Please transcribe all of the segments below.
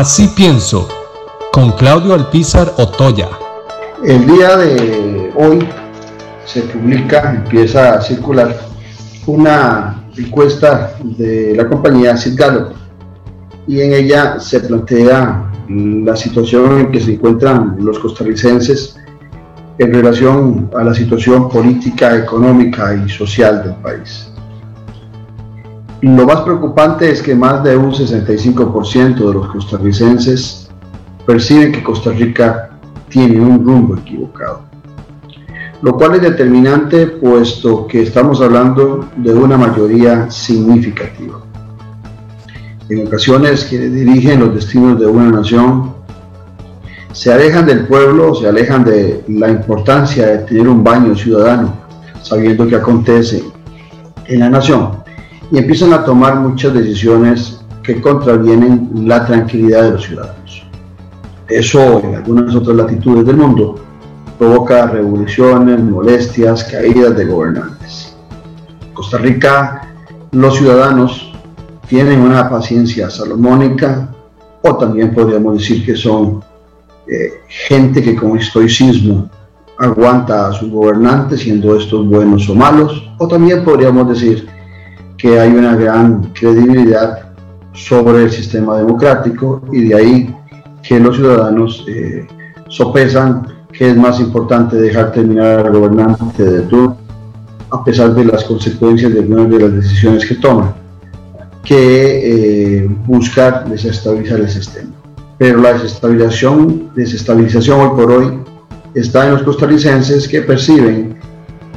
Así pienso, con Claudio Alpizar Otoya. El día de hoy se publica, empieza a circular una encuesta de la compañía Sid y en ella se plantea la situación en que se encuentran los costarricenses en relación a la situación política, económica y social del país. Lo más preocupante es que más de un 65% de los costarricenses perciben que Costa Rica tiene un rumbo equivocado. Lo cual es determinante puesto que estamos hablando de una mayoría significativa. En ocasiones quienes dirigen los destinos de una nación se alejan del pueblo, se alejan de la importancia de tener un baño ciudadano, sabiendo qué acontece en la nación y empiezan a tomar muchas decisiones que contravienen la tranquilidad de los ciudadanos. Eso en algunas otras latitudes del mundo provoca revoluciones, molestias, caídas de gobernantes. En Costa Rica, los ciudadanos tienen una paciencia salomónica o también podríamos decir que son eh, gente que con estoicismo aguanta a sus gobernantes, siendo estos buenos o malos, o también podríamos decir que hay una gran credibilidad sobre el sistema democrático y de ahí que los ciudadanos eh, sopesan que es más importante dejar terminar al gobernante de turno a pesar de las consecuencias de algunas de las decisiones que toman, que eh, buscar desestabilizar el sistema. Pero la desestabilización, desestabilización hoy por hoy está en los costarricenses que perciben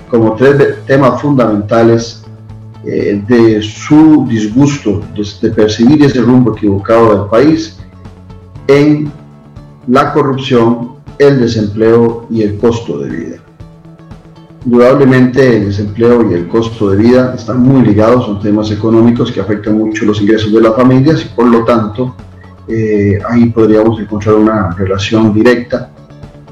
como tres temas fundamentales eh, de su disgusto de, percibir ese rumbo equivocado del país en la corrupción, el desempleo y el costo de vida. Indudablemente el desempleo y el costo de vida están muy ligados, son temas económicos que afectan mucho los ingresos de las familias y por lo tanto eh, ahí podríamos encontrar una relación directa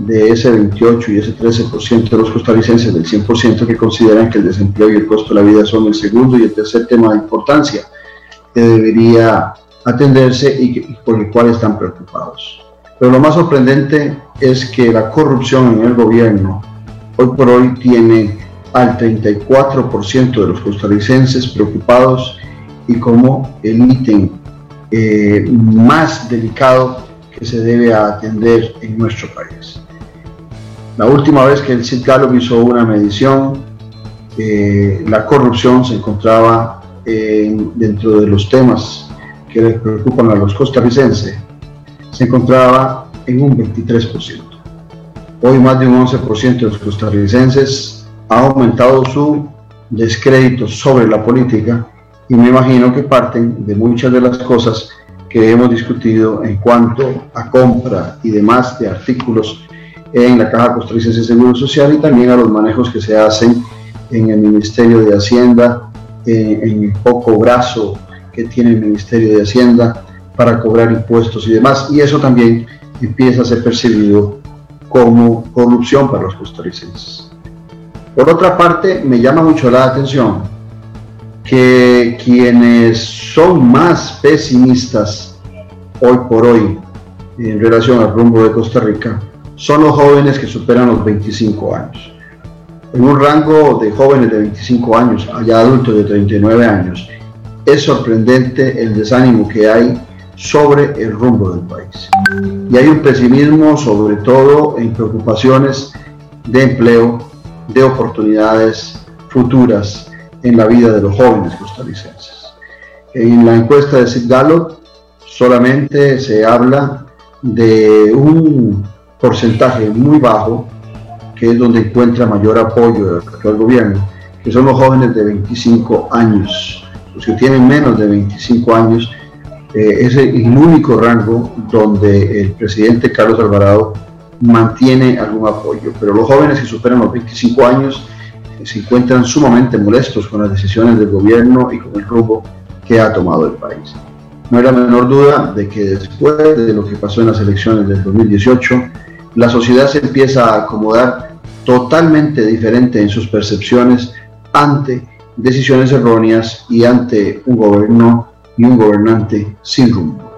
de ese 28 y ese 13% de los costarricenses, del 100% que consideran que el desempleo y el costo de la vida son el segundo y el tercer tema de importancia que debería atenderse y, por el cual están preocupados. Pero lo más sorprendente es que la corrupción en el gobierno hoy por hoy tiene al 34% de los costarricenses preocupados y como el ítem eh, más delicado que se debe atender en nuestro país. La última vez que el CID Gallup hizo una medición, eh, la corrupción se encontraba dentro de los temas que les preocupan a los costarricenses, se encontraba en un 23%. Hoy más de un 11% de los costarricenses ha aumentado su descrédito sobre la política y me imagino que parten de muchas de las cosas que hemos discutido en cuanto a compra y demás de artículos en la Caja Costarricense de Seguro Social y también a los manejos que se hacen en el Ministerio de Hacienda, en el poco brazo que tiene el Ministerio de Hacienda para cobrar impuestos y demás. Y eso también empieza a ser percibido como corrupción para los costarricenses. Por otra parte, me llama mucho la atención que quienes son más pesimistas hoy por hoy en relación al rumbo de Costa Rica son los jóvenes que superan los 25 años. En un rango de jóvenes de 25 años, allá adultos de 39 años, es sorprendente el desánimo que hay sobre el rumbo del país. Y hay un pesimismo sobre todo en preocupaciones de empleo, de oportunidades futuras en la vida de los jóvenes costarricenses. En la encuesta de Sid solamente se habla de un porcentaje muy bajo, que es donde encuentra mayor apoyo del actual gobierno, que son los jóvenes de 25 años. Los que tienen menos de 25 años eh, es el único rango donde el presidente Carlos Alvarado mantiene algún apoyo. Pero los jóvenes que superan los 25 años eh, se encuentran sumamente molestos con las decisiones del gobierno y con el rumbo que ha tomado el país. No hay menor duda de que después de lo que pasó en las elecciones del 2018, la sociedad se empieza a acomodar totalmente diferente en sus percepciones ante decisiones erróneas y ante un gobierno y un gobernante sin rumbo.